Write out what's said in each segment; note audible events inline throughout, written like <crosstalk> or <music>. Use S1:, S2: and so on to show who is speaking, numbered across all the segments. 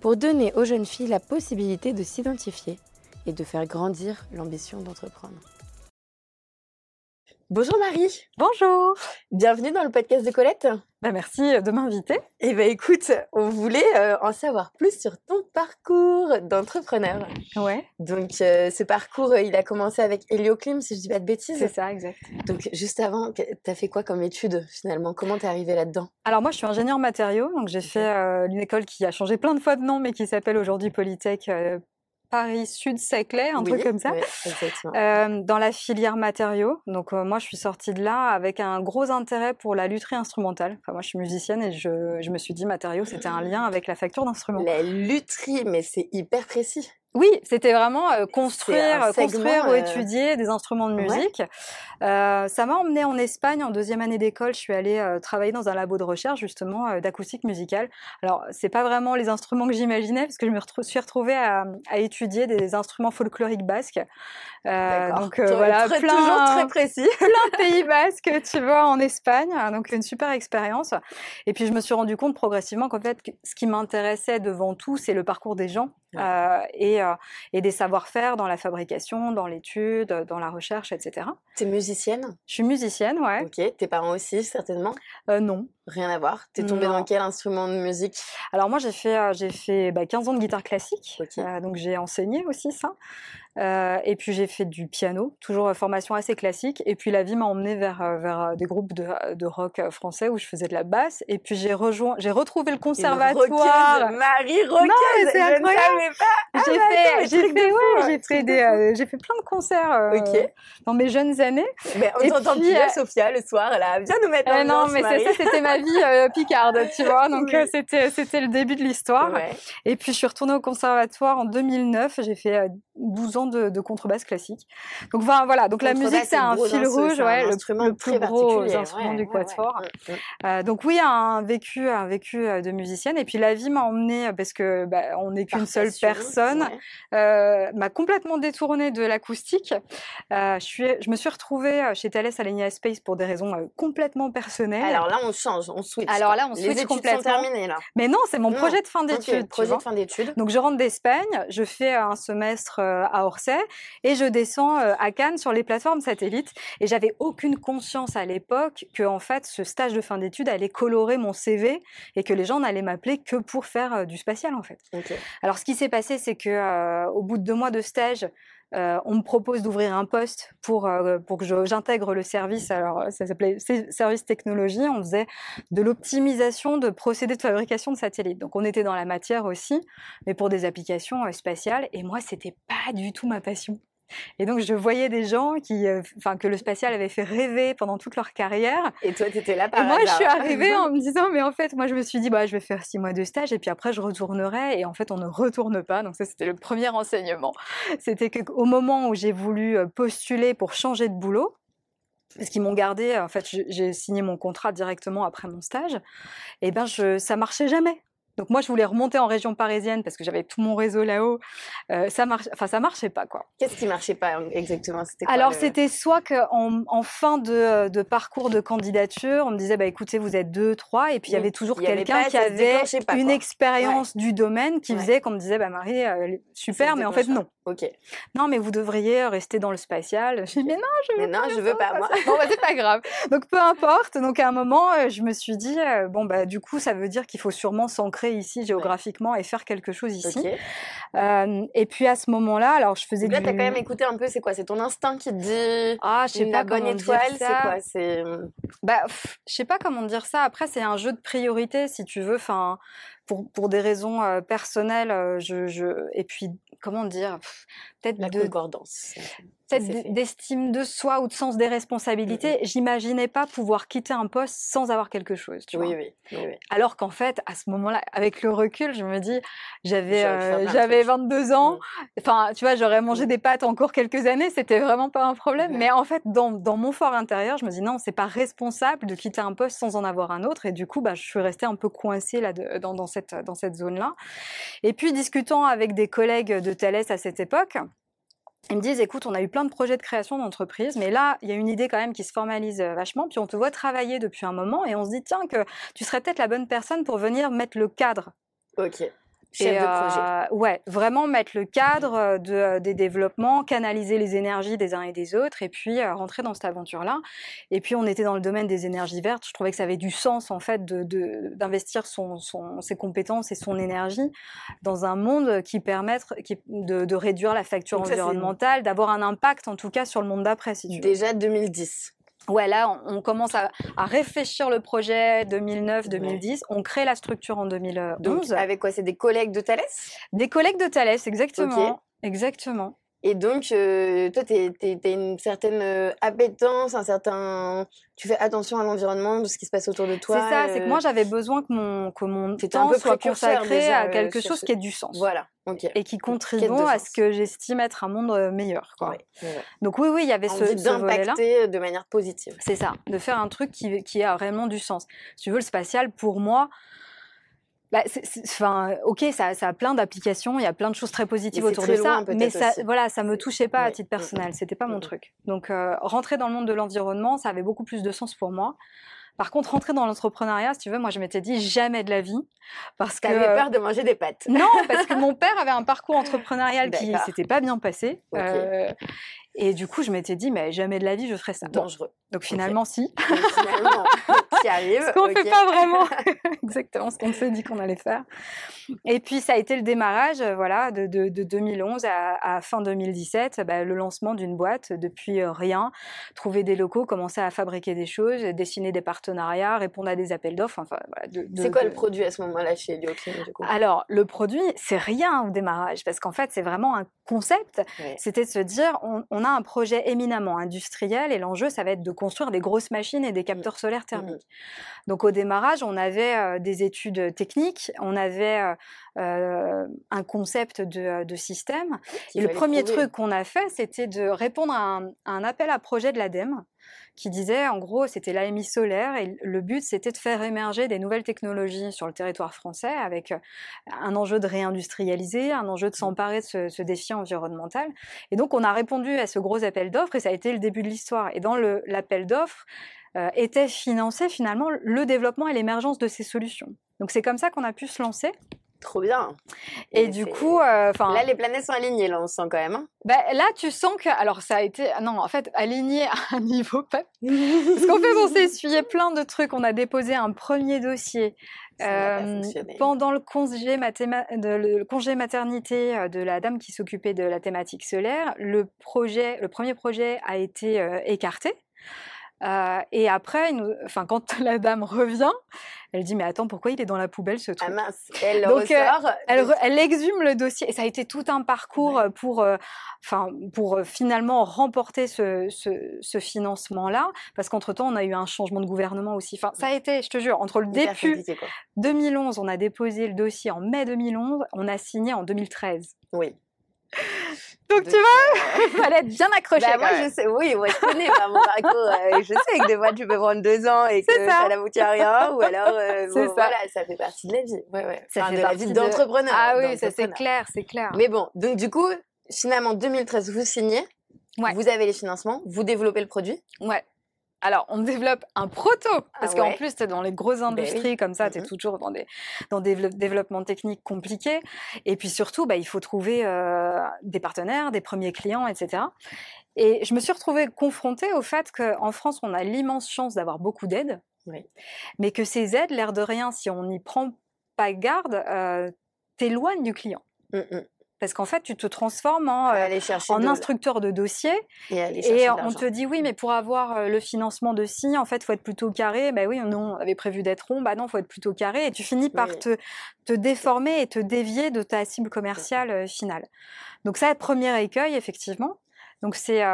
S1: pour donner aux jeunes filles la possibilité de s'identifier et de faire grandir l'ambition d'entreprendre. Bonjour Marie.
S2: Bonjour.
S1: Bienvenue dans le podcast de Colette.
S2: Bah merci de m'inviter.
S1: Eh bien écoute, on voulait euh, en savoir plus sur ton parcours d'entrepreneur.
S2: Ouais.
S1: Donc euh, ce parcours, euh, il a commencé avec Helioclim, si je dis pas de bêtises.
S2: C'est ça, exact.
S1: Donc juste avant, tu as fait quoi comme étude finalement? Comment t'es arrivée là-dedans?
S2: Alors moi je suis ingénieur matériaux, donc j'ai fait une école qui a changé plein de fois de nom, mais qui s'appelle aujourd'hui Polytech Paris Sud Saclay, un truc comme ça, euh, dans la filière matériaux. Donc euh, moi, je suis sortie de là avec un gros intérêt pour la lutherie instrumentale. Enfin, moi, je suis musicienne et je, je me suis dit matériaux, c'était un lien avec la facture d'instruments.
S1: La lutherie, mais c'est hyper précis.
S2: Oui, c'était vraiment euh, construire, construire ou étudier des instruments de musique. Euh, ça m'a emmené en Espagne en deuxième année d'école. Je suis allée euh, travailler dans un labo de recherche justement d'acoustique musicale. Alors c'est pas vraiment les instruments que j'imaginais parce que je me suis retrouvée à, à, étudier des instruments folkloriques basques.
S1: donc voilà, plein, toujours très précis. <laughs>
S2: plein de pays <laughs> basques, tu vois, en Espagne. Donc une super expérience. Et puis je me suis rendu compte progressivement qu'en fait, ce qui m'intéressait devant tout, c'est le parcours des gens et euh, et, des savoir-faire dans la fabrication, dans l'étude, dans la recherche, etc.
S1: Tu es musicienne?
S2: Je suis musicienne, ouais.
S1: Ok, tes parents aussi, certainement?
S2: Euh, Non.
S1: Rien à voir. T'es tombée dans quel instrument de musique?
S2: Alors moi j'ai fait, euh, j'ai fait bah, 15 ans de guitare classique, donc j'ai enseigné aussi ça. Euh, et puis j'ai fait du piano, toujours formation assez classique. Et puis la vie m'a emmenée vers, euh, vers euh, des groupes de, de, rock français où je faisais de la basse. Et puis j'ai rejoint, j'ai retrouvé le conservatoire.
S1: Marie Roqueuse, c'est incroyable.
S2: Ah, j'ai fait, j'ai fait, ouais, j'ai fait des, j'ai fait plein de concerts dans mes jeunes années.
S1: Mais on t'entend plus Sophia le soir, elle a bien nous mettre
S2: en Non, mais ça, c'était ma vie picarde, <laughs> tu vois. Donc c'était, c'était le début de l'histoire. Et puis je suis retournée au conservatoire en 2009. J'ai fait 12 ans de, contrebasse classique. Donc voilà, donc la musique c'est un fil rouge, ouais, le, plus gros instrument du quatuor. Mm, mm. Euh, donc oui, un vécu, un vécu euh, de musicienne. Et puis la vie m'a emmenée parce que bah, on n'est qu'une seule personne, euh, m'a complètement détournée de l'acoustique. je suis, je me suis retrouvée chez Thales Alenia Space pour des raisons complètement personnelles.
S1: Alors là, on change, on switch.
S2: Alors là, on switch Les complètement.
S1: Sont terminées, là.
S2: Mais non, c'est mon projet de fin d'études.
S1: projet de fin d'études.
S2: Donc je rentre d'Espagne, je fais un semestre à Orsay et je descends euh, à Cannes sur les plateformes satellites. Et j'avais aucune conscience à l'époque que en fait ce stage de fin d'études allait colorer mon CV et que les gens n'allaient m'appeler que pour faire euh, du spatial en fait. Alors ce qui s'est passé, c'est que euh, au bout de deux mois de stage, on me propose d'ouvrir un poste pour, pour que j'intègre le service. Alors, ça s'appelait service technologie. On faisait de l'optimisation de procédés de fabrication de satellites. Donc, on était dans la matière aussi, mais pour des applications spatiales. Et moi, c'était pas du tout ma passion. Et donc, je voyais des gens qui, euh, que le spatial avait fait rêver pendant toute leur carrière.
S1: Et toi, tu étais là par
S2: Et moi, je suis arrivée <laughs> en me disant, mais en fait, moi, je me suis dit, bah, je vais faire six mois de stage et puis après, je retournerai. Et en fait, on ne retourne pas. Donc, ça, c'était le premier enseignement. C'était qu'au moment où j'ai voulu euh, postuler pour changer de boulot, parce qu'ils m'ont gardé, en fait, j'ai signé mon contrat directement après mon stage, et ben je, ça marchait jamais. Donc moi, je voulais remonter en région parisienne parce que j'avais tout mon réseau là-haut. Euh, ça marche, enfin ça marchait pas quoi.
S1: Qu'est-ce qui marchait pas exactement?
S2: Alors c'était soit qu'en en fin de, de, parcours de candidature, on me disait bah écoutez vous êtes deux, trois, et puis il y avait toujours quelqu'un qui avait une expérience du domaine qui faisait qu'on me disait bah Marie euh, super, mais en fait non.
S1: Ok.
S2: Non, mais vous devriez rester dans le spatial. Je dis, mais non, je veux
S1: mais non, je veux pas, moi.
S2: bon, bah, c'est pas grave. Donc, peu importe. Donc, à un moment, euh, je me suis dit, bon, bah, du coup, ça veut dire qu'il faut sûrement s'ancrer ici géographiquement et faire quelque chose ici. Euh, et puis à ce moment-là, alors je faisais.
S1: Là,
S2: du...
S1: t'as quand même écouté un peu. C'est quoi? C'est ton instinct qui te dit.
S2: Ah, je sais pas
S1: bonne étoile. C'est quoi? C'est.
S2: Bah, je sais pas comment dire ça. Après, c'est un jeu de priorité, si tu veux. Enfin, pour, des raisons euh, personnelles, euh, je, je, et puis comment dire,
S1: peut-être
S2: la
S1: concordance.
S2: peut-être d'estime de soi ou de sens des
S1: Mmh
S2: responsabilités. J'imaginais pas pouvoir quitter un poste sans avoir quelque chose. Tu
S1: Oui,
S2: vois.
S1: oui, oui, oui.
S2: Alors qu'en fait, à ce moment-là, avec le recul, je me dis, j'avais euh,
S1: de
S2: j'avais
S1: trucs.
S2: 22 ans.
S1: Mmh.
S2: Enfin, tu vois, j'aurais mangé
S1: Mmh.
S2: des pâtes encore quelques années. C'était vraiment pas un problème.
S1: Ouais.
S2: Mais en fait, dans, dans mon fort intérieur, je me dis non, c'est pas responsable de quitter un poste sans en avoir un autre. Et du coup, bah, je suis restée un peu coincée là de- dans, dans cette dans cette zone-là. Et puis discutant avec des collègues de Thales à cette époque. Ils me disent, écoute, on a eu plein de projets de création d'entreprise, mais là, il y a une idée quand même qui se formalise euh, vachement, puis on te voit travailler depuis un moment, et on se dit, tiens, que tu serais peut-être la bonne personne pour venir mettre le cadre.
S1: Ok. Chef
S2: Et,
S1: de projet.
S2: euh, ouais, vraiment mettre le cadre euh, de, euh, des développements, canaliser les énergies des uns et des autres, et puis euh, rentrer dans cette aventure-là. Et puis on était dans le domaine des énergies vertes. Je trouvais que ça avait du sens en fait de- de- d'investir son, son- ses compétences et son énergie dans un monde qui permette qui, de, de réduire la facture
S1: Donc
S2: environnementale, d'avoir un impact en tout cas sur le monde d'après, si tu veux.
S1: Déjà 2010.
S2: Ouais, là, on, on commence à, à réfléchir le projet 2009-2010. On crée la structure en 2011.
S1: Donc, avec quoi C'est des collègues de Thales
S2: Des collègues de Thalès, exactement. Exactement.
S1: Et donc, euh, toi, tu as une certaine euh, appétence, un certain... Tu fais attention à l'environnement, de ce qui se passe autour de toi.
S2: C'est ça, c'est que
S1: euh,
S2: moi j'avais besoin que mon, que mon
S1: T'étais un
S2: temps
S1: peu
S2: soit consacré
S1: déjà,
S2: à
S1: euh,
S2: quelque chose
S1: ce-
S2: qui ait du sens.
S1: Voilà, ok.
S2: Et qui contribue à ce que j'estime être un monde euh, meilleur. Quoi.
S1: Ouais.
S2: Donc oui, oui, il y avait ce,
S1: Envie
S2: ce volet-là.
S1: d'impacter de manière positive.
S2: C'est ça, de faire un truc qui, qui a réellement du sens. Si tu veux, le spatial, pour moi, bah, c'est- c'est- enfin, ok, ça, ça a plein d'applications, il y a plein de choses très positives
S1: Mais
S2: autour
S1: très
S2: de ça,
S1: loin,
S2: mais ça,
S1: aussi.
S2: voilà, ça me touchait pas à titre
S1: Mm, mm.
S2: personnel, c'était pas
S1: Mm,
S2: mon
S1: mm.
S2: truc. Donc, euh, rentrer dans le monde de l'environnement, ça avait beaucoup plus de sens pour moi. Par contre, rentrer dans l'entrepreneuriat, si tu veux, moi, je m'étais dit jamais de la vie, parce que
S1: T'avais peur de manger des pâtes.
S2: non, parce que mon père avait un parcours entrepreneurial qui s'était pas bien passé.
S1: Ok.
S2: euh, et du coup, je m'étais dit, mais jamais de la vie, je ferais ça. Bon,
S1: Dangereux.
S2: donc finalement, si.
S1: Donc, finalement, qui arrive. <laughs>
S2: Ce qu'on
S1: ok.
S2: fait pas vraiment <laughs> <laughs> exactement ce qu'on s'est dit qu'on allait faire. Et puis ça a été le démarrage, euh, voilà, de, de- de 2011 à, à fin 2017, bah, le lancement d'une boîte depuis euh, rien, trouver des locaux, commencer à fabriquer des choses, dessiner des partenariats, répondre à des appels d'offres. Enfin, voilà, de- de-
S1: C'est quoi
S2: de-
S1: le produit à ce moment-là chez du coup?
S2: Alors, le produit, c'est rien au démarrage, parce qu'en fait, c'est vraiment un concept.
S1: Ouais.
S2: C'était de se dire, on, on a un projet éminemment industriel, et l'enjeu, ça va être de construire des grosses machines et des capteurs solaires thermiques. Donc, au démarrage, on avait euh, des études techniques, on avait euh, euh, un concept de, de système.
S1: qu'il
S2: Et le premier truc qu'on a fait, c'était de répondre à un, à un appel à projet de l'ADEME qui disait, en gros, c'était l'AMI solaire et le but, c'était de faire émerger des nouvelles technologies sur le territoire français avec euh, un enjeu de réindustrialiser, un enjeu de s'emparer de ce, ce défi environnemental. Et donc, on a répondu à ce gros appel d'offres et ça a été le début de l'histoire. Et dans l'appel d'offres, euh, était financé finalement le développement et l'émergence de ces solutions. Donc, c'est comme ça qu'on a pu se lancer.
S1: Trop bien.
S2: Et du coup, euh, enfin.
S1: Là, les planètes sont alignées, là, on sent quand même. hein.
S2: Bah, là, tu sens que, alors ça a été, ah non, en fait, aligné à un niveau pas. <laughs> Parce qu'en fait, on s'est essuyé plein de trucs. On a déposé un premier dossier euh, pendant le congé, mathéma- de- le congé maternité euh, de la dame qui s'occupait de la thématique solaire. Le projet, le premier projet a été euh, écarté. Euh, et après, nous- enfin, quand <laughs> la dame revient, elle dit mais attends, pourquoi il est dans la poubelle ce
S1: Ah
S2: truc?
S1: mince, elle le
S2: Donc, euh, elle,
S1: donc-
S2: re- elle exhume le dossier et ça a été tout un parcours pour, euh, enfin, pour finalement remporter ce, ce, ce financement-là, parce qu'entre-temps, on a eu un changement de gouvernement aussi. Enfin, ça a été, je te jure, entre le
S1: hyper
S2: début
S1: compliqué, quoi.
S2: 2011, on a déposé le dossier en mai 2011, on a signé en 2013.
S1: Oui.
S2: Donc, tu vois,
S1: euh, <laughs>
S2: il fallait être bien accroché.
S1: Bah, moi,
S2: même.
S1: je sais, oui, moi, je connais bah, mon parcours. euh, je sais que des fois, tu peux prendre deux ans et que
S2: ça.
S1: ça n'aboutit à rien, ou alors, euh, <laughs> bon,
S2: ça.
S1: voilà, ça fait partie de la vie. Ouais, ouais.
S2: Ça
S1: Enfin,
S2: fait
S1: de la vie
S2: de-
S1: d'entrepreneur.
S2: Ah oui, ça c'est clair, c'est clair.
S1: Mais bon, donc du coup, finalement, 2013, vous signez,
S2: Ouais.
S1: vous avez les financements, vous développez le produit.
S2: Ouais. Alors, on développe un proto, parce
S1: Ah
S2: qu'en
S1: ouais.
S2: plus, tu es dans les grosses
S1: Ben oui.
S2: industries comme ça, tu es
S1: Mhm.
S2: toujours dans des, dans des dévelop- développements techniques compliqués. Et puis surtout, bah, il faut trouver euh, des partenaires, des premiers clients, etc. Et je me suis retrouvée confrontée au fait qu'en France, on a l'immense chance d'avoir beaucoup d'aides,
S1: Oui.
S2: mais que ces aides, l'air de rien, si on n'y prend pas garde, euh, t'éloignent du client.
S1: Mm, mm.
S2: Parce qu'en fait, tu te transformes en, euh,
S1: aller
S2: en
S1: de-
S2: instructeur de dossier
S1: et
S2: on te dit oui, mais pour avoir euh, le financement de ci, en fait, faut être plutôt carré. Ben oui, non, on avait prévu d'être rond. Bah non, faut être plutôt carré. Et tu finis par
S1: Oui.
S2: te, te déformer et te dévier de ta cible commerciale euh, finale. Donc ça, premier écueil, effectivement, Donc c'est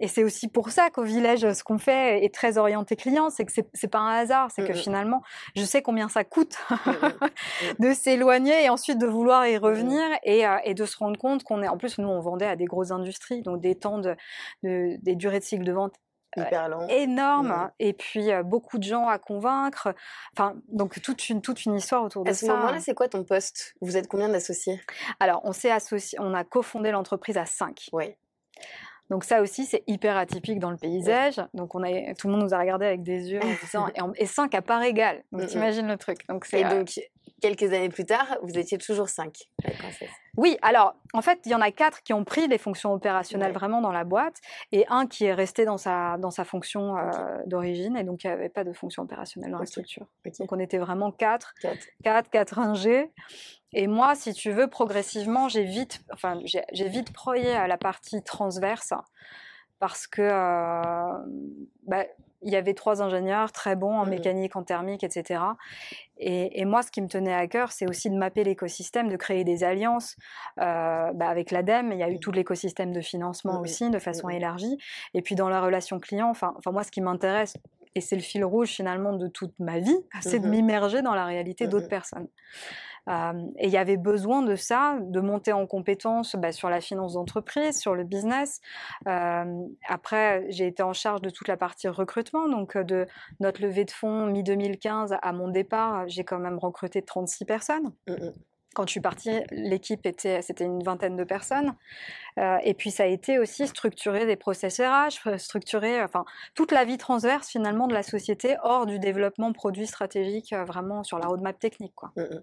S2: et c'est aussi pour ça qu'au village, ce qu'on fait est très orienté client, c'est que c'est pas un hasard, c'est que mmh finalement, je sais combien ça coûte mmh <laughs> de s'éloigner et ensuite de vouloir y revenir et, et de se rendre compte qu'on est en plus nous on vendait à des grosses industries, donc des temps de, de des durées de cycle de vente
S1: Hyper long.
S2: énorme mmh. et puis beaucoup de gens à convaincre. Enfin, donc toute une, toute une histoire autour de
S1: ça.
S2: À
S1: ce moment-là, c'est quoi ton poste? Vous êtes combien d'associés?
S2: Alors, on s'est associé, on a cofondé l'entreprise à 5.
S1: Oui.
S2: Donc ça aussi, c'est hyper atypique dans le paysage. Donc on a, tout le monde nous a regardé avec des yeux en <laughs> disant et, 5 à part égale. Donc mmh, mmh. t'imagines le truc.
S1: Donc et donc quelques années plus tard, vous étiez toujours 5.
S2: Oui, alors en fait, il y en a quatre qui ont pris les fonctions opérationnelles vraiment dans la boîte et un qui est resté dans sa, dans sa fonction euh, d'origine et donc il n'y avait pas de fonction opérationnelle dans la structure. Donc on était vraiment quatre, quatre, quatre ingés. Et moi, si tu veux, progressivement, j'ai vite, enfin, j'ai vite proyé à la partie transverse parce que euh, bah, il y avait trois ingénieurs très bons en mmh mécanique, en thermique, etc. Et, moi, ce qui me tenait à cœur, c'est aussi de mapper l'écosystème, de créer des alliances euh, bah, avec l'ADEME. Il y a eu mmh. tout l'écosystème de financement aussi, de façon élargie. Et puis dans la relation client, enfin, enfin moi, ce qui m'intéresse, et c'est le fil rouge finalement de toute ma vie, <laughs> c'est de mmh m'immerger dans la réalité d'autres personnes et il y avait besoin de ça, de monter en compétence bah, sur la finance d'entreprise, sur le business. après, j'ai été en charge de toute la partie recrutement, donc de notre levée de fonds mi-2015 à mon départ, j'ai quand même recruté 36 personnes. Mmh quand je suis partie, l'équipe était, c'était une vingtaine de personnes. et puis ça a été aussi structurer des process RH, structurer, enfin toute la vie transverse finalement de la société hors du développement produit stratégique, vraiment sur la roadmap technique, quoi. Mmh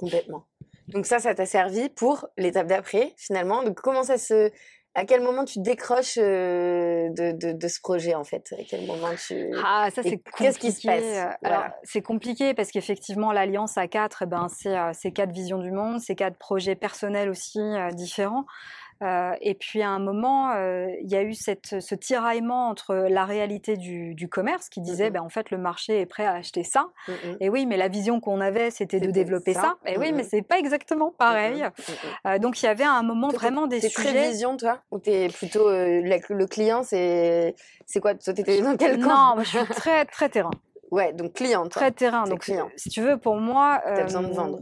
S1: Complètement. Donc ça, ça t'a servi pour l'étape d'après, finalement. Donc comment ça se... À quel moment tu décroches euh, de, de, ce projet en fait? À quel moment tu
S2: Ah ça c'est compliqué. Qu'est-ce qui se passe? Euh, Alors c'est compliqué parce qu'effectivement l'alliance à quatre, eh ben euh, c'est quatre visions du monde, c'est quatre projets personnels aussi différents. Euh, et puis à un moment, euh, il y a eu cette, ce tiraillement entre la réalité du, du commerce qui disait, ben, en fait, le marché est prêt à acheter ça. Et oui, mais la vision qu'on avait, c'était de développer ça. Et oui, mais c'est pas exactement pareil. Euh, donc il y avait à un moment vraiment des sujets.
S1: très vision, toi? Ou t'es plutôt le client C'est c'est quoi? Toi, t'étais dans quel
S2: camp? Non, je suis très très terrain.
S1: Ouais, donc client. Toi.
S2: Très terrain. Donc client. si tu veux, pour moi,
S1: t'as besoin de vendre.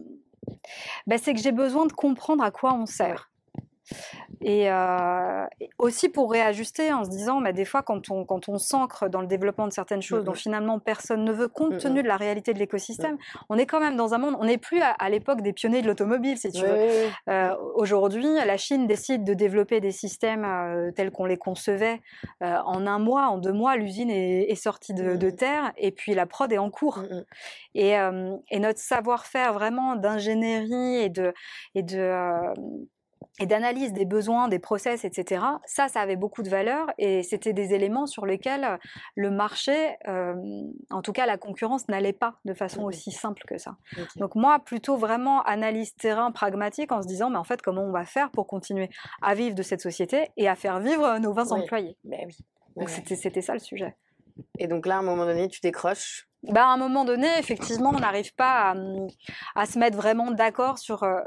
S2: Ben, c'est que j'ai besoin de comprendre à quoi on sert. Et, euh, aussi pour réajuster en se disant, bah, des fois, quand on, quand on s'ancre dans le développement de certaines choses dont finalement personne ne veut, compte tenu de la réalité de l'écosystème, on est quand même dans un monde, on n'est plus à, l'époque des pionniers de l'automobile, si tu veux. Euh, aujourd'hui, la Chine décide de développer des systèmes euh, tels qu'on les concevait. en un mois, en deux mois, l'usine est, sortie de, de, terre et puis la prod est en cours. Et, et, notre savoir-faire vraiment d'ingénierie et de, et de et d'analyse des besoins, des process, etc. Ça, ça avait beaucoup de valeur et c'était des éléments sur lesquels euh, le marché, euh, en tout cas la concurrence, n'allait pas de façon aussi simple que ça. Donc moi, plutôt vraiment analyse terrain pragmatique en se disant, mais en fait, comment on va faire pour continuer à vivre de cette société et à faire vivre nos 20 employés?
S1: Ben oui.
S2: Donc c'était ça le sujet.
S1: Et donc là, à un moment donné, tu décroches
S2: bah, à un moment donné, effectivement, on n'arrive pas à, se mettre vraiment d'accord sur, euh,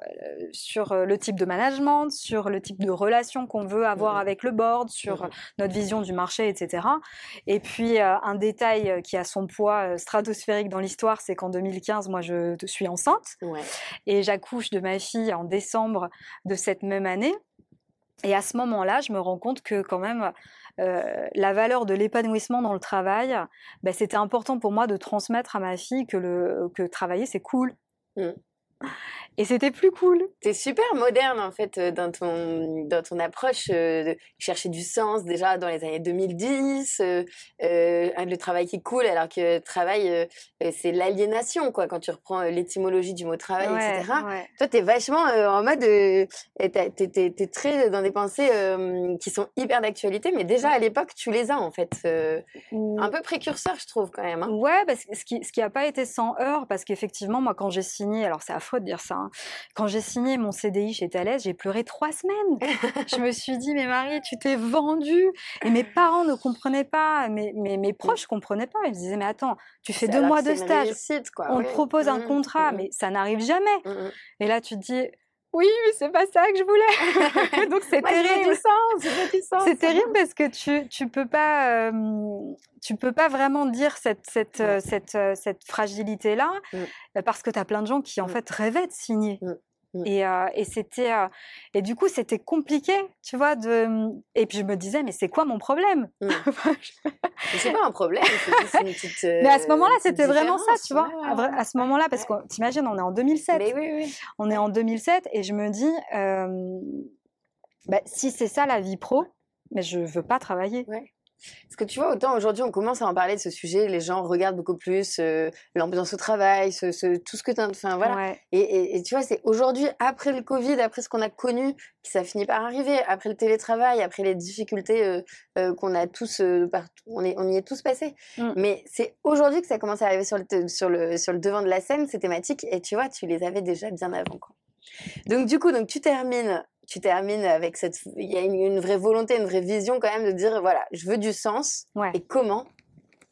S2: sur euh, le type de management, sur le type de relation qu'on veut avoir mmh avec le board, sur mmh notre vision du marché, etc. Et puis, euh, un détail qui a son poids stratosphérique dans l'histoire, c'est qu'en 2015, moi, je suis enceinte et j'accouche de ma fille en décembre de cette même année. Et à ce moment-là, je me rends compte que quand même, euh, la valeur de l'épanouissement dans le travail, bah, c'était important pour moi de transmettre à ma fille que, le, que travailler, c'est cool. Mmh. Et c'était plus cool.
S1: T'es super moderne en fait euh, dans ton, dans ton approche euh, de chercher du sens déjà dans les années 2010, euh, le travail qui coule alors que travail c'est l'aliénation quoi quand tu reprends l'étymologie du mot travail etc. Toi t'es vachement en mode t'es, t'es, très dans des pensées qui sont hyper d'actualité mais déjà à l'époque tu les as en fait un peu précurseur je trouve quand même. Hein.
S2: Ouais parce que ce qui ce qui a pas été sans heurts parce qu'effectivement moi quand j'ai signé alors c'est affreux de dire ça Hein. Quand j'ai signé mon CDI chez Thales, j'ai pleuré trois semaines. je me suis dit, mais Marie, tu t'es vendue. Et mes parents ne comprenaient pas, mes, mes, mes proches ne comprenaient pas. Ils me disaient, mais attends, tu fais deux mois de stage. on te propose un mmh, contrat, mmh. mais ça n'arrive jamais. Mmh, et là, tu te dis, oui, mais c'est pas ça que je voulais. <laughs> Donc c'est terrible. C'est terrible parce que tu tu peux pas euh, tu peux pas vraiment dire cette cette euh, cette, euh, cette fragilité là mmh. parce que tu as plein de gens qui en mmh. fait rêvaient de signer. Mmh. Et, et c'était et du coup c'était compliqué, tu vois. De mmh, et puis je me disais mais c'est quoi mon problème? <laughs>
S1: Mmh. C'est pas un problème. <laughs>
S2: mais à ce moment-là c'était vraiment ça, tu vois. À, ce moment-là parce que t'imagines on est en 2007.
S1: Mais oui, oui.
S2: On est en 2007 et je me dis bah, si c'est ça la vie pro, mais je veux pas travailler.
S1: Parce que tu vois, autant aujourd'hui, on commence à en parler de ce sujet, les gens regardent beaucoup plus euh, l'ambiance au travail, ce, tout ce que tu as. Enfin, voilà. Et, tu vois, c'est aujourd'hui, après le Covid, après ce qu'on a connu, que ça finit par arriver, après le télétravail, après les difficultés euh, euh, qu'on a tous, partout, on, est, on y est tous passés. Mmh. Mais c'est aujourd'hui que ça commence à arriver sur le, sur, le, sur le devant de la scène, ces thématiques, et tu vois, tu les avais déjà bien avant. Quoi. Donc, du coup, donc, tu termines tu termines avec cette. Il y a une, vraie volonté, une vraie vision quand même de dire voilà, je veux du sens. Et comment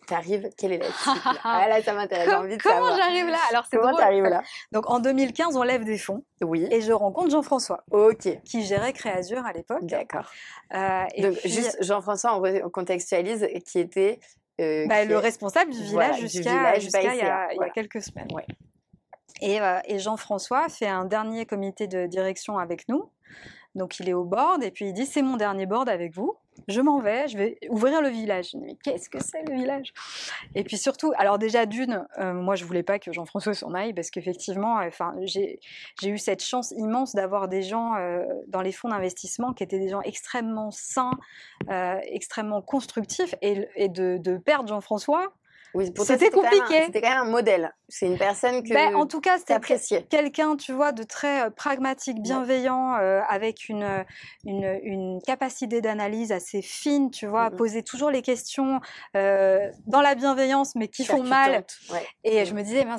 S1: tu arrives Quelle est la <laughs> Ah là, ça m'intéresse. envie de
S2: Comment j'arrive là
S1: Alors, c'est Comment tu arrives là <laughs>
S2: Donc, en 2015, on lève des fonds.
S1: Oui.
S2: Et je rencontre Jean-François.
S1: Ok.
S2: Qui gérait Créazure à l'époque.
S1: D'accord. Euh, Donc, juste Jean-François, on contextualise, qui était.
S2: Euh, bah, le responsable du village jusqu'à il, y a quelques semaines. Ouais. Et, euh, et Jean-François fait un dernier comité de direction avec nous. Donc il est au board et puis il dit c'est mon dernier board avec vous. Je m'en vais, je vais ouvrir le village. Mais qu'est-ce que c'est le village? Et puis surtout, alors déjà d'une, euh, moi je voulais pas que Jean-François s'en aille parce qu'effectivement, enfin j'ai eu cette chance immense d'avoir des gens euh, dans les fonds d'investissement qui étaient des gens extrêmement sains, euh, extrêmement constructifs et, et de, de perdre Jean-François
S1: oui, c'était compliqué. C'était quand même un modèle. C'est une personne que
S2: ben, en tout cas, c'était quelqu'un, tu vois, de très euh, pragmatique, bienveillant, euh, avec une, euh, une, une capacité d'analyse assez fine, tu vois, poser toujours les questions dans la bienveillance, mais qui font mal. Et je me disais, ben,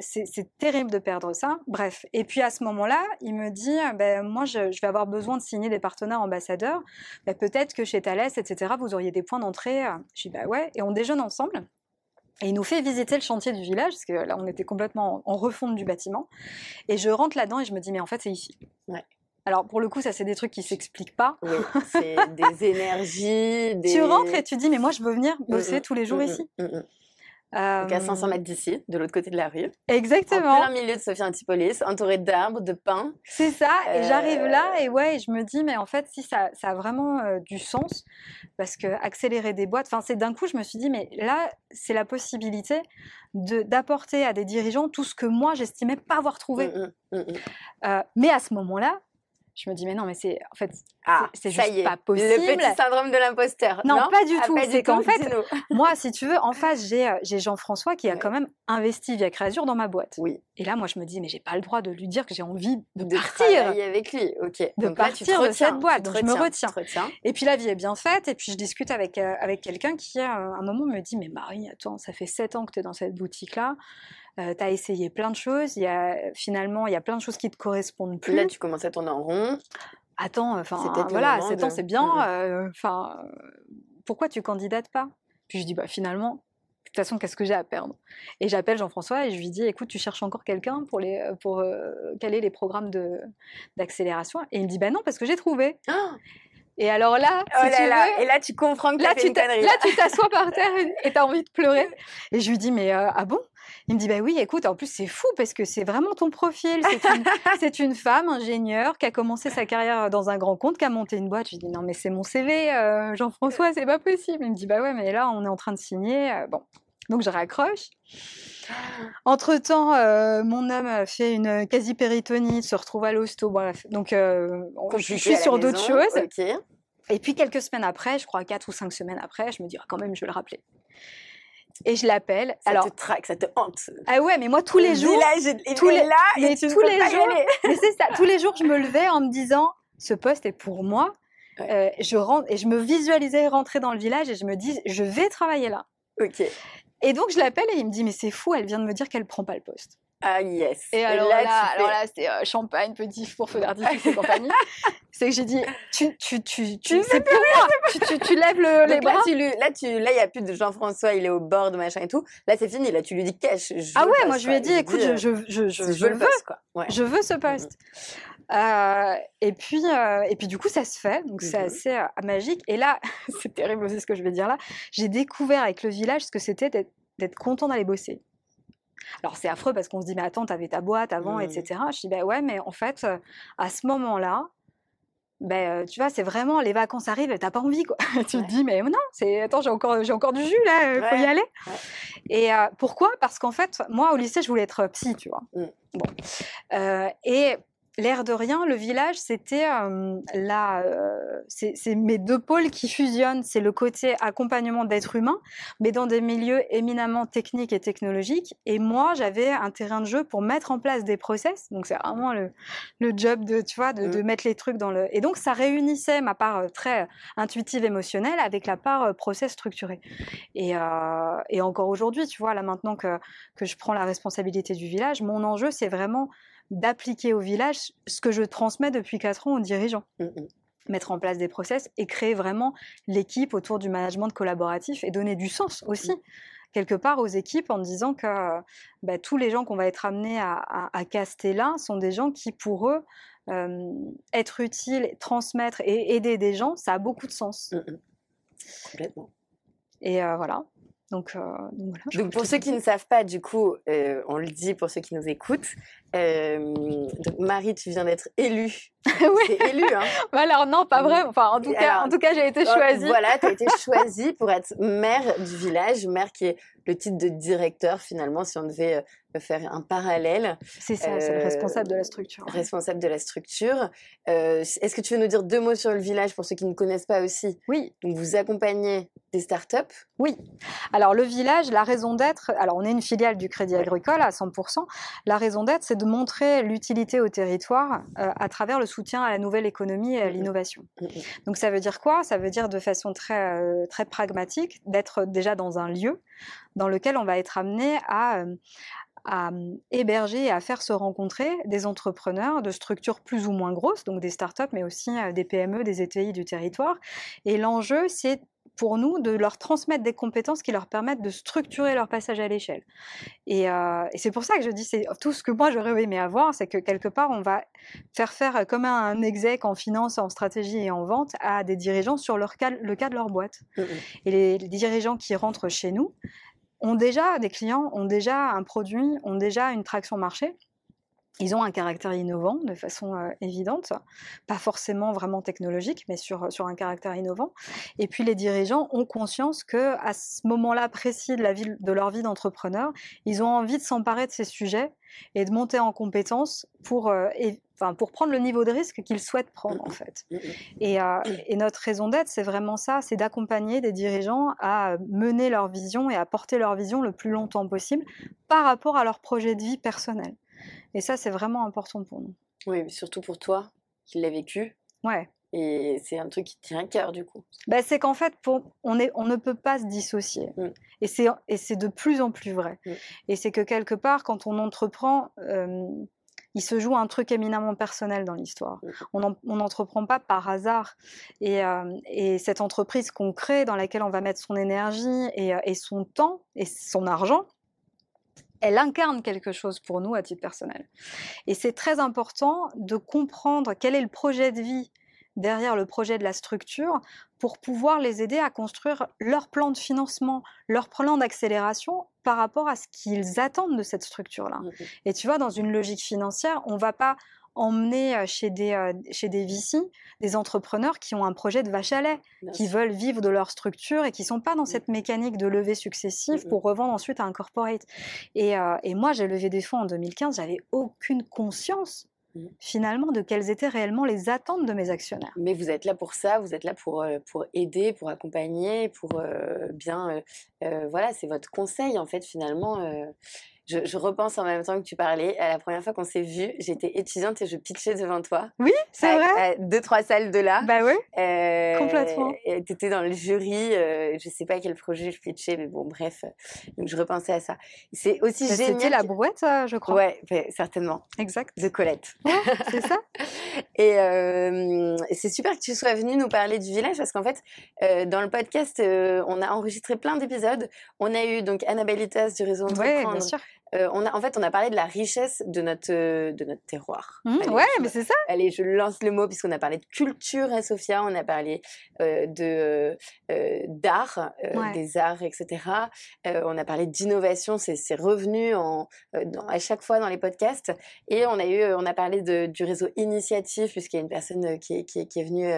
S2: c'est terrible de perdre ça. Bref. Et puis à ce moment-là, il me dit, ben, moi, je, je, vais avoir besoin de signer des partenaires ambassadeurs. Ben, Peut-être que chez Thales, etc., vous auriez des points d'entrée. Je dis, bah ouais. Et on déjeune ensemble. Et il nous fait visiter le chantier du village, parce que là, on était complètement en refonte du bâtiment. Et je rentre là-dedans et je me dis, mais en fait, c'est ici.
S1: Ouais.
S2: Alors, pour le coup, ça, c'est des trucs qui s'expliquent pas.
S1: Oui, c'est des <laughs> énergies. Des...
S2: Tu rentres et tu dis, mais moi, je veux venir bosser mm, mm, tous les jours mm, ici.
S1: Donc à 500 mètres d'ici, de l'autre côté de la rue.
S2: Exactement.
S1: En plein milieu de Sophie Antipolis, entouré d'arbres, de pins.
S2: C'est ça. Et j'arrive là euh, et ouais, je me dis, mais en fait, si ça, ça a vraiment euh, du sens, parce que accélérer des boîtes, enfin, c'est d'un coup, je me suis dit, mais là, c'est la possibilité d'apporter à des dirigeants tout ce que moi, j'estimais pas avoir trouvé. Mmh, mmh, mmh, euh, mais à ce moment-là, je me dis mais non mais c'est en fait
S1: ah,
S2: c'est juste pas possible.
S1: le petit syndrome de l'imposteur
S2: non, pas du ah, tout. c'est qu'en fait <laughs> moi si tu veux en face j'ai euh, j'ai Jean-François qui a quand même investi via Créazure dans ma boîte.
S1: Oui.
S2: Et là moi je me dis mais j'ai pas le droit de lui dire que j'ai envie de,
S1: de
S2: partir.
S1: avec lui. Ok.
S2: De partir de cette boîte. donc je me retiens et puis la vie est bien faite. Et puis je discute avec euh, avec quelqu'un qui à un moment me dit mais Marie attends ça fait sept ans que tu es dans cette boutique là euh, tu as essayé plein de choses, y a, finalement, il y a plein de choses qui te correspondent plus.
S1: Là, tu commences à tourner en rond.
S2: Attends, enfin, voilà, 7 ans, c'est bien. Mmh, mmh. Euh, enfin, pourquoi tu candidates pas? Puis je dis, bah finalement, de toute façon, qu'est-ce que j'ai à perdre? Et j'appelle Jean-François et je lui dis, écoute, tu cherches encore quelqu'un pour, les, euh, pour caler les programmes d'accélération? Et il me dit, bah non, parce que j'ai trouvé.
S1: Ah
S2: et alors là,
S1: oh là, là. et là tu comprends que
S2: là,
S1: tu
S2: Là, tu t'assois par terre et tu as envie de pleurer. <laughs> Et je lui dis, mais ah bon? Il me dit, bah oui, écoute, en plus, c'est fou parce que c'est vraiment ton profil. <laughs> C'est une, femme ingénieure qui a commencé sa carrière dans un grand compte, qui a monté une boîte. Je lui dis, non, mais c'est mon CV, euh, Jean-François, c'est pas possible. Il me dit, bah ouais, mais là, on est en train de signer. Euh, bon. Donc, je raccroche. Entre-temps, euh, mon homme fait une quasi-péritonite, se retrouve à l'hosto. Bref, donc je suis sur d'autres choses. Et puis quelques semaines après, je crois quatre ou cinq semaines après, je me dis ah, quand même, je vais le rappeler. Et je l'appelle.
S1: Ça
S2: Alors,
S1: te traque, ça te hante.
S2: Ah ouais, mais moi tous les jours,
S1: tous les là, tous les jours,
S2: mais c'est ça, tous les jours je me <laughs> levais en me disant ce poste est pour moi. Euh, je rentre et je me visualisais rentrer dans le village et je me dis je vais travailler là.
S1: Ok.
S2: Et donc je l'appelle et il me dit mais c'est fou, elle vient de me dire qu'elle prend pas le poste.
S1: Ah yes.
S2: Et alors là, alors là, c'est euh, champagne, petit four, feu d'artifice et <laughs> compagnie. c'est que j'ai dit, tu, tu, tu, tu c'est pour moi. tu, tu, tu, lèves le, les bras.
S1: Là, tu, là, tu, là, il y a plus de Jean-François, il est au bord de machin et tout. Là, c'est fini. Là, tu lui dis cash.
S2: Ah ouais, moi je lui ai dit, écoute, je, je, je, je, veux,
S1: le poste, quoi.
S2: Je veux ce poste. Et puis, et puis du coup, ça se fait. Donc c'est mmh assez magique. Et là, <laughs> c'est terrible aussi ce que je vais dire là. J'ai découvert avec le village ce que c'était d'être content d'aller bosser. Alors c'est affreux parce qu'on se dit mais attends, t'avais ta boîte avant, mmh. etc. Je dis bah ouais, mais en fait, à ce moment-là, ben, tu vois, c'est vraiment les vacances arrivent et t'as pas envie, quoi. <laughs> tu te dis, mais non, c'est attends, j'ai encore, j'ai encore du jus là, il faut y aller. Et pourquoi? Parce qu'en fait, moi au lycée, je voulais être psy, tu vois. Bon. et l'air de rien, le village, c'était là, c'est mes deux pôles qui fusionnent. C'est le côté accompagnement d'êtres humains, mais dans des milieux éminemment techniques et technologiques. Et moi, j'avais un terrain de jeu pour mettre en place des process. Donc c'est vraiment le, le, job de, tu vois, de, de, mmh. mettre les trucs dans le. Et donc ça réunissait ma part très intuitive, émotionnelle, avec la part process structurée. Et, et encore aujourd'hui, tu vois, là maintenant que, que je prends la responsabilité du village, mon enjeu, c'est vraiment d'appliquer au village ce que je transmets depuis quatre ans aux dirigeants. Mmh Mettre en place des process et créer vraiment l'équipe autour du management collaboratif et donner du sens aussi. Mmh. quelque part aux équipes en disant que bah, tous les gens qu'on va être amenés à, à, caster là sont des gens qui, pour eux, être utiles, transmettre et aider des gens, ça a beaucoup de sens. Mmh
S1: Complètement.
S2: Et voilà. Donc,
S1: donc, pour ceux qui ne savent pas, du coup, on le dit pour ceux qui nous écoutent. donc Marie, tu viens d'être élue. <laughs>
S2: oui.
S1: élue, hein <laughs>
S2: bah Alors non, pas vrai. Enfin, en tout cas, en tout cas, j'ai été choisie.
S1: Voilà, tu as été <laughs> choisie pour être maire du village, maire qui est le titre de directeur finalement, si on devait faire un parallèle.
S2: C'est ça, c'est le responsable de la structure.
S1: Responsable de la structure. Est-ce que tu veux nous dire deux mots sur le village pour ceux qui ne connaissent pas aussi?
S2: Oui.
S1: Donc vous accompagnez des startups
S2: Oui. Alors le village, la raison d'être, alors on est une filiale du Crédit Agricole à 100%. La raison d'être, c'est de montrer l'utilité au territoire à travers le soutien à la nouvelle économie et à l'innovation. Mmh Donc ça veut dire quoi? Ça veut dire de façon très, très pragmatique d'être déjà dans un lieu dans lequel on va être amené à, à héberger et à faire se rencontrer des entrepreneurs de structures plus ou moins grosses, donc des startups, mais aussi des PME, des ETI du territoire. Et l'enjeu, c'est pour nous de leur transmettre des compétences qui leur permettent de structurer leur passage à l'échelle. Et, c'est pour ça que je dis, c'est tout ce que moi j'aurais aimé avoir, c'est que quelque part on va faire faire comme un exec en finance, en stratégie et en vente à des dirigeants sur leur cas, le cas de leur boîte. Mmh et les dirigeants qui rentrent chez nous, ont déjà des clients, ont déjà un produit, ont déjà une traction marché. Ils ont un caractère innovant de façon euh, évidente, pas forcément vraiment technologique, mais sur, sur un caractère innovant. Et puis les dirigeants ont conscience que à ce moment-là précis de, la vie, de leur vie d'entrepreneur, ils ont envie de s'emparer de ces sujets et de monter en compétences pour, euh, enfin, pour prendre le niveau de risque qu'ils souhaitent prendre en fait. Et, euh, et notre raison d'être, c'est vraiment ça, c'est d'accompagner des dirigeants à mener leur vision et à porter leur vision le plus longtemps possible par rapport à leur projet de vie personnel. Et ça, c'est vraiment important pour nous.
S1: Oui, mais surtout pour toi, qui l'as vécu.
S2: Ouais.
S1: Et c'est un truc qui tient à cœur, du coup.
S2: Bah, c'est qu'en fait, pour, on, est, on ne peut pas se dissocier. Mmh. Et c'est de plus en plus vrai. Mmh. Et c'est que quelque part, quand on entreprend, il se joue un truc éminemment personnel dans l'histoire. Mmh. On n'entreprend pas par hasard. Et, et cette entreprise qu'on crée, dans laquelle on va mettre son énergie et, et son temps et son argent, elle incarne quelque chose pour nous à titre personnel. Et c'est très important de comprendre quel est le projet de vie derrière le projet de la structure pour pouvoir les aider à construire leur plan de financement, leur plan d'accélération par rapport à ce qu'ils attendent de cette structure-là. Mmh Et tu vois, dans une logique financière, on ne va pas emmener chez des, chez des VC des entrepreneurs qui ont un projet de vache à lait, qui veulent vivre de leur structure et qui sont pas dans mmh. cette mécanique de levée successive mmh, pour revendre ensuite à un corporate. Et, et moi, j'ai levé des fonds en 2015, j'avais aucune conscience Mmh. finalement de quelles étaient réellement les attentes de mes actionnaires.
S1: Mais vous êtes là pour ça, vous êtes là pour, pour aider, pour accompagner, pour bien... voilà, c'est votre conseil en fait finalement je, repense en même temps que tu parlais. À la première fois qu'on s'est vu, j'étais étudiante et je pitchais devant toi.
S2: Oui, c'est vrai.
S1: deux, trois salles de là.
S2: Bah oui. Euh, complètement.
S1: Et tu étais dans le jury. Euh, je sais pas quel projet je pitchais, mais bon, bref. Donc je repensais à ça. C'est aussi bah, génial.
S2: C'était la brouette, je crois.
S1: Ouais, certainement.
S2: Exact.
S1: De Colette.
S2: c'est ça. <laughs>
S1: Euh, et c'est super que tu sois venue nous parler du village parce qu'en fait, euh, dans le podcast, on a enregistré plein d'épisodes. On a eu donc Annabelle Itas du réseau Entreprendre.
S2: bien sûr.
S1: On a, en fait, on a parlé de la richesse de notre, de notre terroir.
S2: Mmh, ouais, mais c'est ça.
S1: Allez, je lance le mot puisqu'on a parlé de culture à Sofia, on a parlé de d'art, des arts, etc. on a parlé d'innovation, c'est revenu en, à chaque fois dans les podcasts. Et on a eu, on a parlé de, du réseau Initiative puisqu'il y a une personne qui, qui, qui est venue,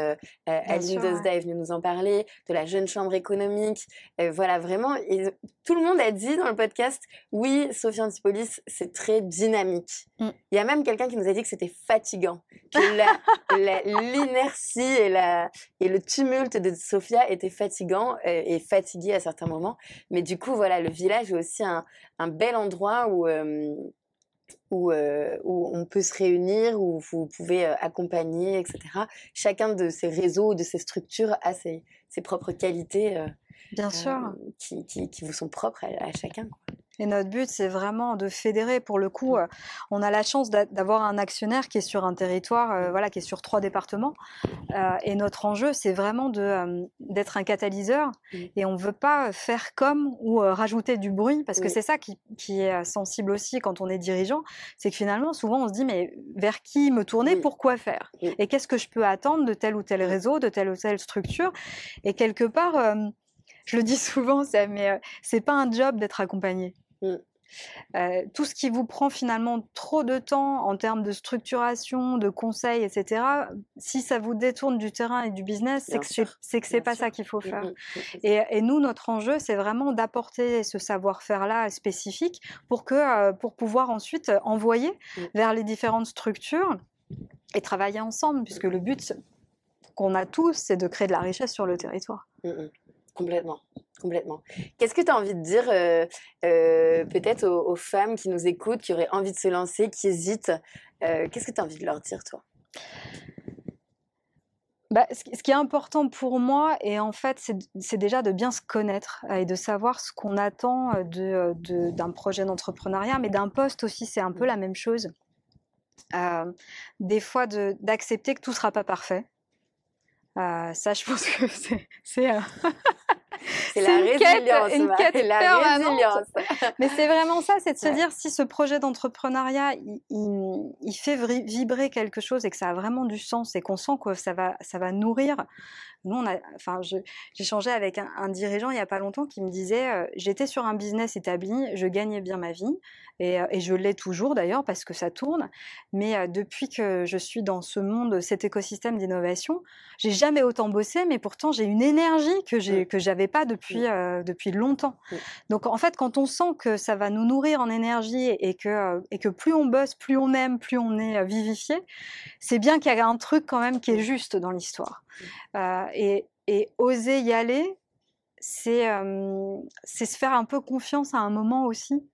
S1: Aline Dosda est venue nous en parler, de la jeune chambre économique. voilà, vraiment, et tout le monde a dit dans le podcast, oui, Antipolis, c'est très dynamique. Mm. Il y a même quelqu'un qui nous a dit que c'était fatigant, que <laughs> l'inertie et, la, et le tumulte de Sophia était fatigant euh, et, fatigué à certains moments. Mais du coup, voilà, le village est aussi un, un bel endroit où... Euh, où, euh, où, on peut se réunir, où vous pouvez accompagner, etc. Chacun de ces réseaux, de ces structures a ses, ses propres qualités.
S2: Bien sûr.
S1: Qui, qui, qui, vous sont propres à, à chacun. Quoi.
S2: Et notre but, c'est vraiment de fédérer. Pour le coup, mmh. on a la chance d'avoir un actionnaire qui est sur un territoire, voilà, qui est sur trois départements. et notre enjeu, c'est vraiment d'être un catalyseur. Mmh. Et on ne veut pas faire comme ou rajouter du bruit, parce que c'est ça qui, qui, est sensible aussi quand on est dirigeant. C'est que finalement, souvent, on se dit, mais vers qui me tourner, pourquoi faire? Et qu'est-ce que je peux attendre de tel ou tel réseau, de telle ou telle structure? Et quelque part, je le dis souvent, mais c'est pas un job d'être accompagné. Mmh. Euh, tout ce qui vous prend finalement trop de temps en termes de structuration, de conseils, etc., si ça vous détourne du terrain et du business, c'est que c'est pas ça qu'il faut mmh, faire. Mmh, et, nous, notre enjeu, c'est vraiment d'apporter ce savoir-faire-là spécifique pour que euh, pour pouvoir ensuite envoyer vers les différentes structures et travailler ensemble, puisque le but qu'on a tous, c'est de créer de la richesse sur le territoire.
S1: Complètement, complètement. Qu'est-ce que tu as envie de dire euh, euh, peut-être aux, femmes qui nous écoutent, qui auraient envie de se lancer, qui hésitent euh, Qu'est-ce que tu as envie de leur dire, toi?
S2: Bah, ce, qui est important pour moi, et en fait, c'est déjà de bien se connaître et de savoir ce qu'on attend d'un de, d'un projet d'entrepreneuriat, mais d'un poste aussi, c'est un peu la même chose. des fois, d'accepter que tout ne sera pas parfait. ça, je pense que <laughs> c'est <laughs>
S1: C'est la résilience.
S2: une quête la résilience. Mais c'est vraiment ça, c'est de se dire si ce projet d'entrepreneuriat, il, il, fait vibrer quelque chose et que ça a vraiment du sens et qu'on sent que ça va, ça va nourrir nous, on a, enfin, j'ai changé avec un, dirigeant il n'y a pas longtemps qui me disait euh, j'étais sur un business établi, je gagnais bien ma vie, et, euh, et je l'ai toujours d'ailleurs parce que ça tourne. Mais euh, depuis que je suis dans ce monde, cet écosystème d'innovation, j'ai jamais autant bossé, mais pourtant j'ai une énergie que j'ai que j'avais pas depuis depuis longtemps. Donc en fait, quand on sent que ça va nous nourrir en énergie et que et que plus on bosse, plus on aime, plus on est vivifié, c'est bien qu'il y a un truc quand même qui est juste dans l'histoire. Euh, et, oser y aller, c'est se faire un peu confiance à un moment aussi.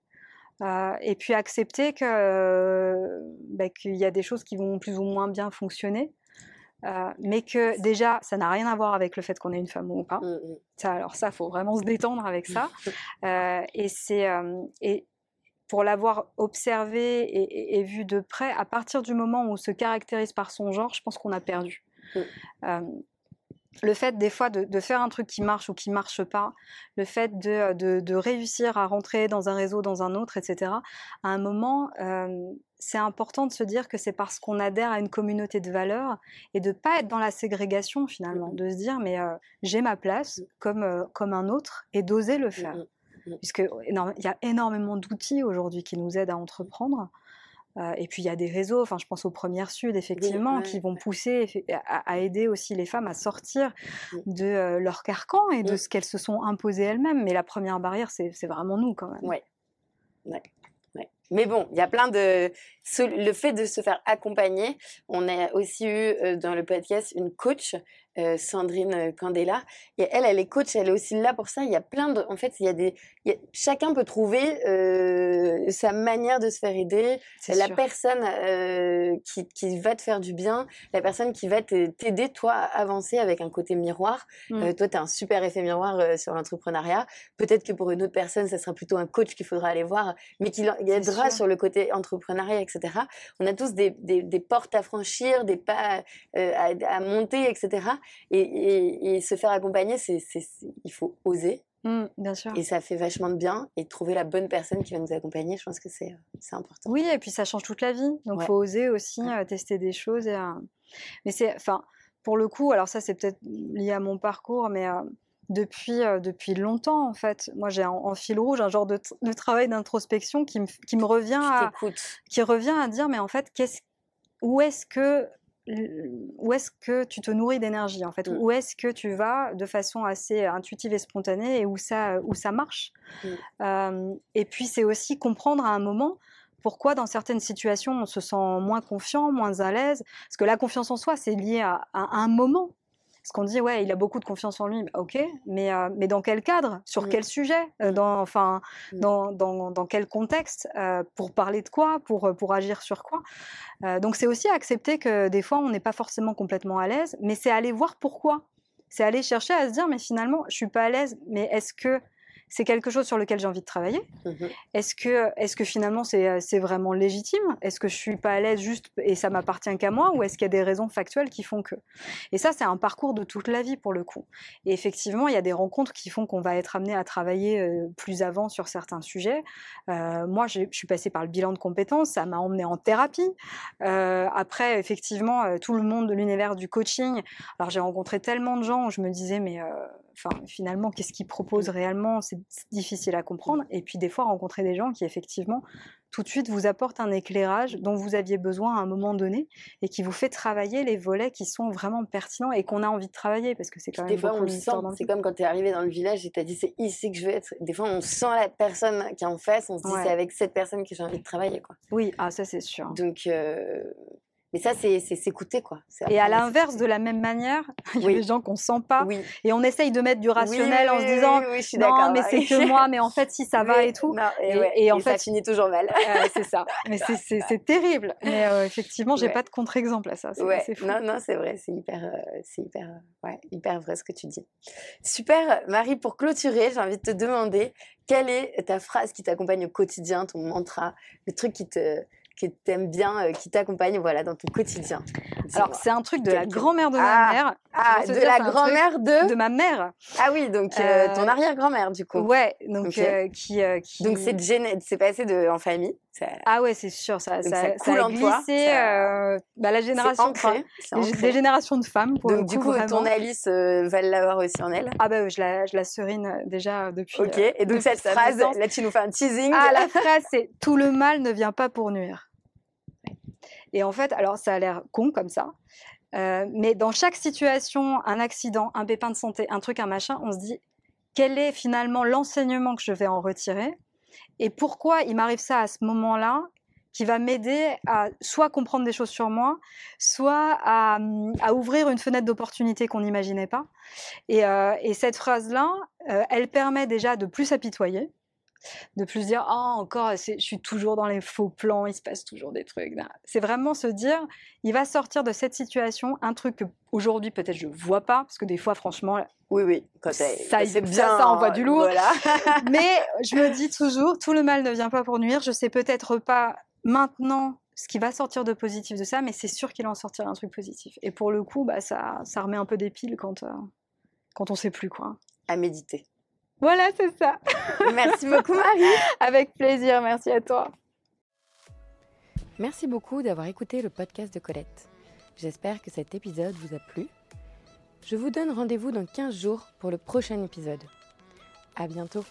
S2: Euh, et puis accepter que bah, qu'il y a des choses qui vont plus ou moins bien fonctionner, euh, mais que déjà ça n'a rien à voir avec le fait qu'on est une femme ou pas. Mmh, mmh. Ça, alors ça, faut vraiment se détendre avec ça. <laughs> et c'est et pour l'avoir observé et, et, vu de près, à partir du moment où on se caractérise par son genre, je pense qu'on a perdu. Euh, le fait des fois de, faire un truc qui marche ou qui marche pas, le fait de, de, réussir à rentrer dans un réseau, dans un autre, etc. À un moment, euh, c'est important de se dire que c'est parce qu'on adhère à une communauté de valeurs et de pas être dans la ségrégation finalement, de se dire mais euh, j'ai ma place comme, comme un autre et d'oser le faire. Puisque il y a énormément d'outils aujourd'hui qui nous aident à entreprendre. Euh, et puis il y a des réseaux, enfin je pense aux Premières Sud effectivement, qui vont pousser à, aider aussi les femmes à sortir de euh, leur carcan et de ce qu'elles se sont imposées elles-mêmes. Mais la première barrière, c'est vraiment nous quand même.
S1: Ouais. ouais. Mais bon, il y a plein de... Le fait de se faire accompagner, on a aussi eu euh, dans le podcast une coach euh, Sandrine euh, Candela. Et elle, elle est coach, elle est aussi là pour ça. Il y a plein de, en fait, il y a des, chacun peut trouver euh, sa manière de se faire aider. La personne qui, qui, va te faire du bien, la personne qui va t'aider toi à avancer avec un côté miroir. Mmh. toi, tu as un super effet miroir sur l'entrepreneuriat. Peut-être que pour une autre personne, ça sera plutôt un coach qu'il faudra aller voir, mais qui aidera sur le côté entrepreneuriat, etc. On a tous des, des, des portes à franchir, des pas à, à monter, etc. Et, se faire accompagner, c'est, il faut oser.
S2: Mmh, bien sûr.
S1: Et ça fait vachement de bien. Et trouver la bonne personne qui va nous accompagner, je pense que c'est important.
S2: Oui, et puis ça change toute la vie. Donc, il faut oser aussi tester des choses. Et, Mais c'est, enfin, pour le coup, alors ça, c'est peut-être lié à mon parcours, mais depuis, depuis longtemps, en fait. Moi, j'ai en, fil rouge un genre de, travail d'introspection qui me, qui me revient à, qui revient à dire, mais en fait, qu'est-ce, où est-ce que où est-ce que tu te nourris d'énergie en fait? Mmh. Où est-ce que tu vas de façon assez intuitive et spontanée et où ça, où ça marche? Mmh. Et puis c'est aussi comprendre à un moment pourquoi dans certaines situations on se sent moins confiant, moins à l'aise. Parce que la confiance en soi c'est lié à, un moment. Parce qu'on dit, ouais, il a beaucoup de confiance en lui, bah, ok, mais, euh, mais dans quel cadre? Sur mmh. quel sujet? Euh, dans, Enfin, mmh. dans, dans, dans, quel contexte? Euh, Pour parler de quoi? Pour, pour agir sur quoi? Donc, c'est aussi accepter que des fois, on n'est pas forcément complètement à l'aise, mais c'est aller voir pourquoi. C'est aller chercher à se dire, mais finalement, je suis pas à l'aise, mais est-ce que c'est quelque chose sur lequel j'ai envie de travailler mmh Est-ce que, est que finalement c'est, vraiment légitime? Est-ce que je suis pas à l'aise juste et ça m'appartient qu'à moi? Ou est-ce qu'il y a des raisons factuelles qui font que Et ça, c'est un parcours de toute la vie pour le coup. Et effectivement, il y a des rencontres qui font qu'on va être amené à travailler plus avant sur certains sujets. moi, je suis passée par le bilan de compétences, ça m'a emmené en thérapie. après, effectivement, tout le monde de l'univers du coaching. Alors, j'ai rencontré tellement de gens où je me disais, mais enfin, finalement, qu'est-ce qu'ils proposent réellement C'est difficile à comprendre. Et puis, des fois, rencontrer des gens qui, effectivement, tout de suite vous apportent un éclairage dont vous aviez besoin à un moment donné et qui vous fait travailler les volets qui sont vraiment pertinents et qu'on a envie de travailler parce que c'est quand même
S1: des fois on le sent c'est comme quand tu es arrivé dans le village et tu as dit c'est ici que je veux être. Des fois on sent la personne qui est en face on se dit c'est avec cette personne que j'ai envie de travailler quoi.
S2: Oui ah ça c'est sûr.
S1: Donc euh, mais ça, c'est s'écouter, quoi.
S2: Et à l'inverse, de la même manière, <laughs> il y a des gens qu'on sent pas. Et on essaye de mettre du rationnel en se disant non, mais c'est que moi, mais en fait, si ça <laughs> va et tout.
S1: et, en fait, ça finit toujours mal.
S2: c'est ça. <laughs> Mais c'est terrible. Mais euh, effectivement, j'ai pas de contre-exemple à ça.
S1: Fou. Non, non, c'est vrai. C'est hyper, euh, c'est hyper, ouais, hyper vrai ce que tu dis. Super, Marie. Pour clôturer, j'ai envie de te demander quelle est ta phrase qui t'accompagne au quotidien, ton mantra, le truc qui te que tu aimes bien, euh, qui t'accompagne voilà, dans ton quotidien
S2: Alors, c'est un truc de la grand-mère de ma
S1: ah,
S2: mère.
S1: Ah, de la grand-mère de
S2: De ma mère.
S1: Ah oui, donc euh, ton euh, arrière-grand-mère, du coup.
S2: Ouais, donc qui,
S1: Donc c'est c'est passé de, en famille.
S2: Ah ouais, c'est sûr, ça, ça, coule a glissé, bah, la génération, des, générations de femmes. Pour
S1: donc du coup, ton Alice va l'avoir aussi en elle.
S2: Ah bah je la, je la serine déjà depuis.
S1: Ok, et donc cette phrase, là tu nous fais un teasing.
S2: Ah la phrase c'est tout le mal ne vient pas pour nuire. Et en fait, alors ça a l'air con comme ça, euh, mais dans chaque situation, un accident, un pépin de santé, un truc, un machin, on se dit quel est finalement l'enseignement que je vais en retirer et pourquoi il m'arrive ça à ce moment-là qui va m'aider à soit comprendre des choses sur moi, soit à, ouvrir une fenêtre d'opportunité qu'on n'imaginait pas. Et, euh, cette phrase-là, euh, elle permet déjà de plus s'apitoyer, de plus dire ah encore je suis toujours dans les faux plans il se passe toujours des trucs c'est vraiment se dire il va sortir de cette situation un truc que aujourd'hui peut-être je vois pas parce que des fois franchement
S1: oui oui
S2: quand ça c'est bien ça envoie du lourd. <laughs> mais je me dis toujours tout le mal ne vient pas pour nuire. Je sais peut-être pas maintenant ce qui va sortir de positif de ça mais c'est sûr qu'il en sortira un truc positif. Et pour le coup bah ça ça remet un peu des piles quand euh, quand on sait plus quoi.
S1: À méditer
S2: voilà, c'est ça.
S1: Merci <laughs> beaucoup, Marie.
S2: Avec plaisir, merci à toi.
S1: Merci beaucoup d'avoir écouté le podcast de Colette. J'espère que cet épisode vous a plu. Je vous donne rendez-vous dans 15 jours pour le prochain épisode. À bientôt.